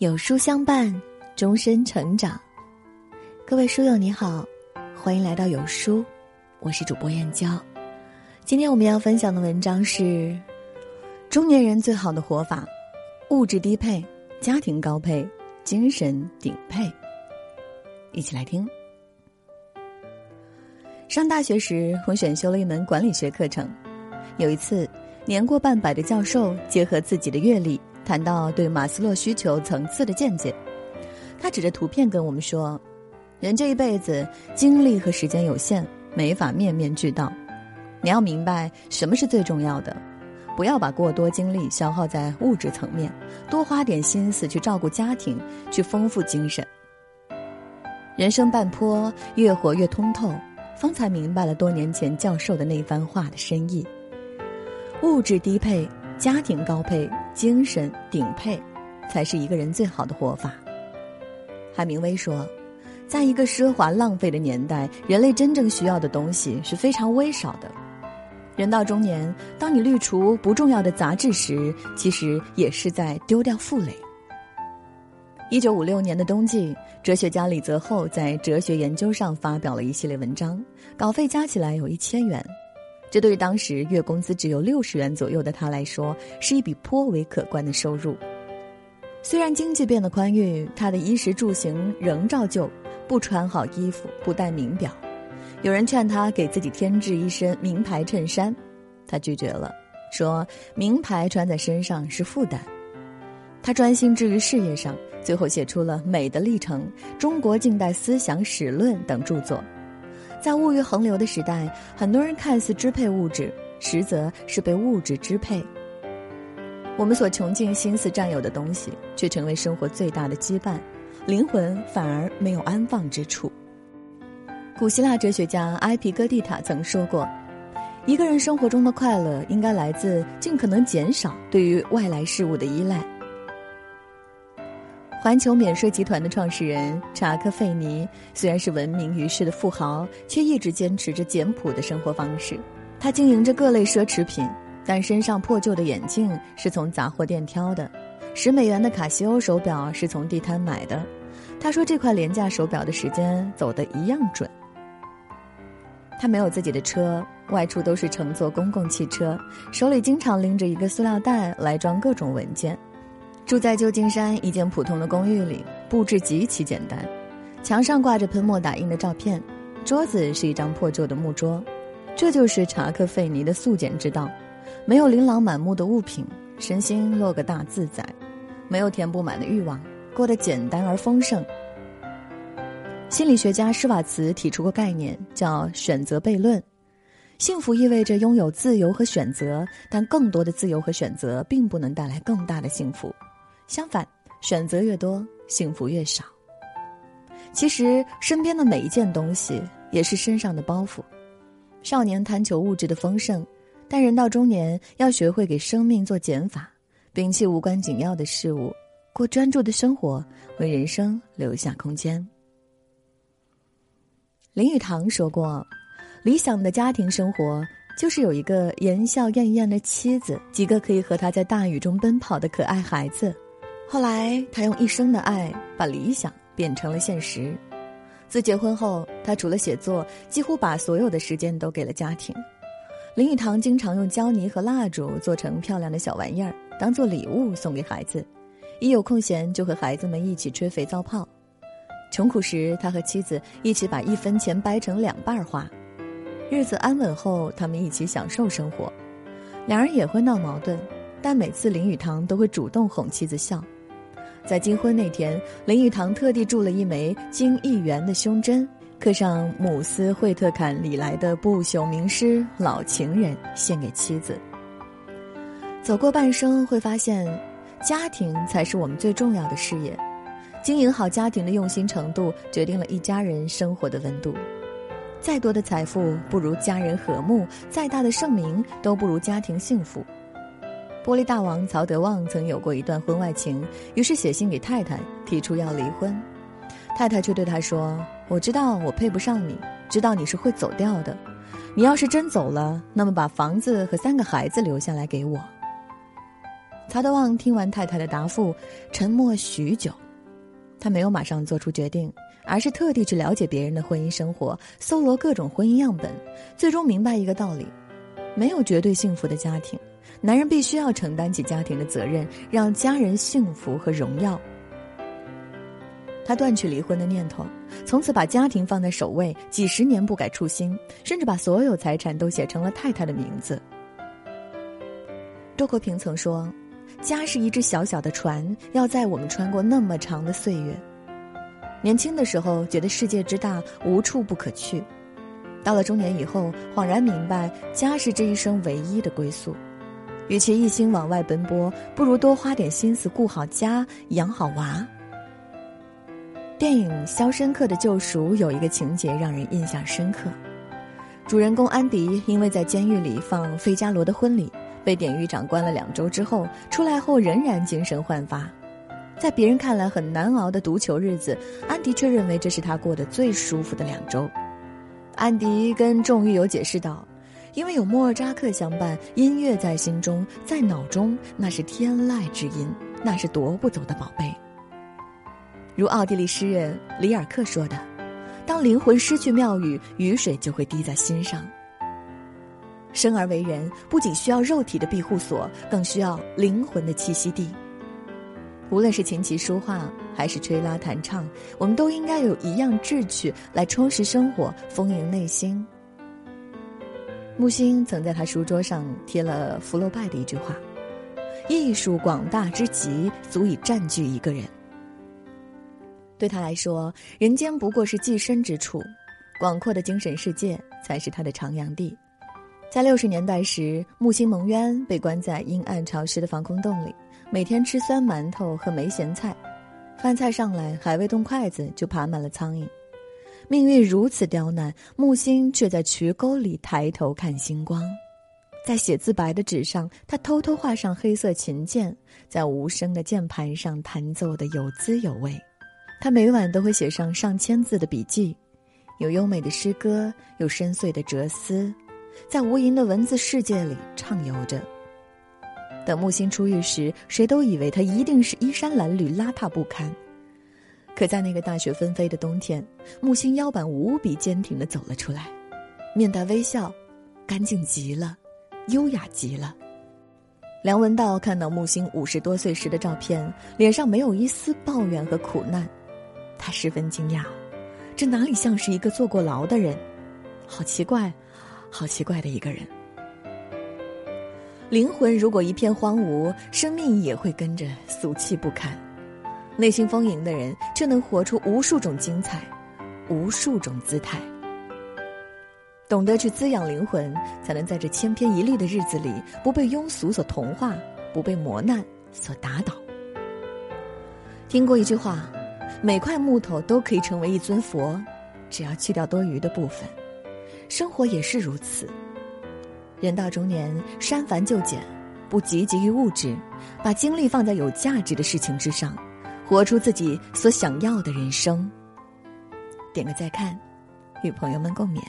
有书相伴，终身成长。各位书友你好，欢迎来到有书，我是主播燕娇。今天我们要分享的文章是：中年人最好的活法，物质低配，家庭高配，精神顶配。一起来听。上大学时，我选修了一门管理学课程。有一次，年过半百的教授结合自己的阅历。谈到对马斯洛需求层次的见解，他指着图片跟我们说：“人这一辈子精力和时间有限，没法面面俱到。你要明白什么是最重要的，不要把过多精力消耗在物质层面，多花点心思去照顾家庭，去丰富精神。人生半坡，越活越通透，方才明白了多年前教授的那番话的深意。物质低配。”家庭高配，精神顶配，才是一个人最好的活法。海明威说，在一个奢华浪费的年代，人类真正需要的东西是非常微少的。人到中年，当你滤除不重要的杂质时，其实也是在丢掉负累。一九五六年的冬季，哲学家李泽厚在《哲学研究》上发表了一系列文章，稿费加起来有一千元。这对于当时月工资只有六十元左右的他来说，是一笔颇为可观的收入。虽然经济变得宽裕，他的衣食住行仍照旧，不穿好衣服，不戴名表。有人劝他给自己添置一身名牌衬衫，他拒绝了，说名牌穿在身上是负担。他专心致于事业上，最后写出了《美的历程》《中国近代思想史论》等著作。在物欲横流的时代，很多人看似支配物质，实则是被物质支配。我们所穷尽心思占有的东西，却成为生活最大的羁绊，灵魂反而没有安放之处。古希腊哲学家埃皮戈蒂塔曾说过：“一个人生活中的快乐，应该来自尽可能减少对于外来事物的依赖。”环球免税集团的创始人查克·费尼虽然是闻名于世的富豪，却一直坚持着简朴的生活方式。他经营着各类奢侈品，但身上破旧的眼镜是从杂货店挑的，十美元的卡西欧手表是从地摊买的。他说这块廉价手表的时间走得一样准。他没有自己的车，外出都是乘坐公共汽车，手里经常拎着一个塑料袋来装各种文件。住在旧金山一间普通的公寓里，布置极其简单，墙上挂着喷墨打印的照片，桌子是一张破旧的木桌，这就是查克·费尼的素简之道，没有琳琅满目的物品，身心落个大自在，没有填不满的欲望，过得简单而丰盛。心理学家施瓦茨提出过概念，叫选择悖论，幸福意味着拥有自由和选择，但更多的自由和选择并不能带来更大的幸福。相反，选择越多，幸福越少。其实，身边的每一件东西也是身上的包袱。少年贪求物质的丰盛，但人到中年要学会给生命做减法，摒弃无关紧要的事物，过专注的生活，为人生留下空间。林语堂说过：“理想的家庭生活，就是有一个言笑晏晏的妻子，几个可以和他在大雨中奔跑的可爱孩子。”后来，他用一生的爱把理想变成了现实。自结婚后，他除了写作，几乎把所有的时间都给了家庭。林语堂经常用胶泥和蜡烛做成漂亮的小玩意儿，当做礼物送给孩子。一有空闲，就和孩子们一起吹肥皂泡。穷苦时，他和妻子一起把一分钱掰成两半花。日子安稳后，他们一起享受生活。两人也会闹矛盾，但每次林语堂都会主动哄妻子笑。在金婚那天，林语堂特地铸了一枚金一元的胸针，刻上姆斯惠特坎里来的不朽名诗《老情人》，献给妻子。走过半生，会发现，家庭才是我们最重要的事业。经营好家庭的用心程度，决定了一家人生活的温度。再多的财富不如家人和睦，再大的盛名都不如家庭幸福。玻璃大王曹德旺曾有过一段婚外情，于是写信给太太，提出要离婚。太太却对他说：“我知道我配不上你，知道你是会走掉的。你要是真走了，那么把房子和三个孩子留下来给我。”曹德旺听完太太的答复，沉默许久。他没有马上做出决定，而是特地去了解别人的婚姻生活，搜罗各种婚姻样本，最终明白一个道理：没有绝对幸福的家庭，男人必须要承担起家庭的责任，让家人幸福和荣耀。他断去离婚的念头，从此把家庭放在首位，几十年不改初心，甚至把所有财产都写成了太太的名字。周国平曾说。家是一只小小的船，要载我们穿过那么长的岁月。年轻的时候觉得世界之大无处不可去，到了中年以后恍然明白，家是这一生唯一的归宿。与其一心往外奔波，不如多花点心思顾好家，养好娃。电影《肖申克的救赎》有一个情节让人印象深刻：主人公安迪因为在监狱里放《费加罗的婚礼》。被典狱长关了两周之后，出来后仍然精神焕发，在别人看来很难熬的毒囚日子，安迪却认为这是他过得最舒服的两周。安迪跟众狱友解释道：“因为有莫扎克相伴，音乐在心中，在脑中，那是天籁之音，那是夺不走的宝贝。”如奥地利诗人里尔克说的：“当灵魂失去庙宇，雨水就会滴在心上。”生而为人，不仅需要肉体的庇护所，更需要灵魂的栖息地。无论是琴棋书画，还是吹拉弹唱，我们都应该有一样志趣来充实生活，丰盈内心。木心曾在他书桌上贴了福楼拜的一句话：“艺术广大之极，足以占据一个人。”对他来说，人间不过是寄身之处，广阔的精神世界才是他的徜徉地。在六十年代时，木心蒙冤，被关在阴暗潮湿的防空洞里，每天吃酸馒头和梅咸菜，饭菜上来还未动筷子，就爬满了苍蝇。命运如此刁难，木心却在渠沟里抬头看星光。在写字白的纸上，他偷偷画上黑色琴键，在无声的键盘上弹奏的有滋有味。他每晚都会写上上千字的笔记，有优美的诗歌，有深邃的哲思。在无垠的文字世界里畅游着。等木星出狱时，谁都以为他一定是衣衫褴褛、邋遢不堪。可在那个大雪纷飞的冬天，木星腰板无比坚挺的走了出来，面带微笑，干净极了，优雅极了。梁文道看到木星五十多岁时的照片，脸上没有一丝抱怨和苦难，他十分惊讶，这哪里像是一个坐过牢的人？好奇怪。好奇怪的一个人，灵魂如果一片荒芜，生命也会跟着俗气不堪。内心丰盈的人，却能活出无数种精彩，无数种姿态。懂得去滋养灵魂，才能在这千篇一律的日子里，不被庸俗所同化，不被磨难所打倒。听过一句话：每块木头都可以成为一尊佛，只要去掉多余的部分。生活也是如此，人到中年，删繁就简，不汲汲于物质，把精力放在有价值的事情之上，活出自己所想要的人生。点个再看，与朋友们共勉。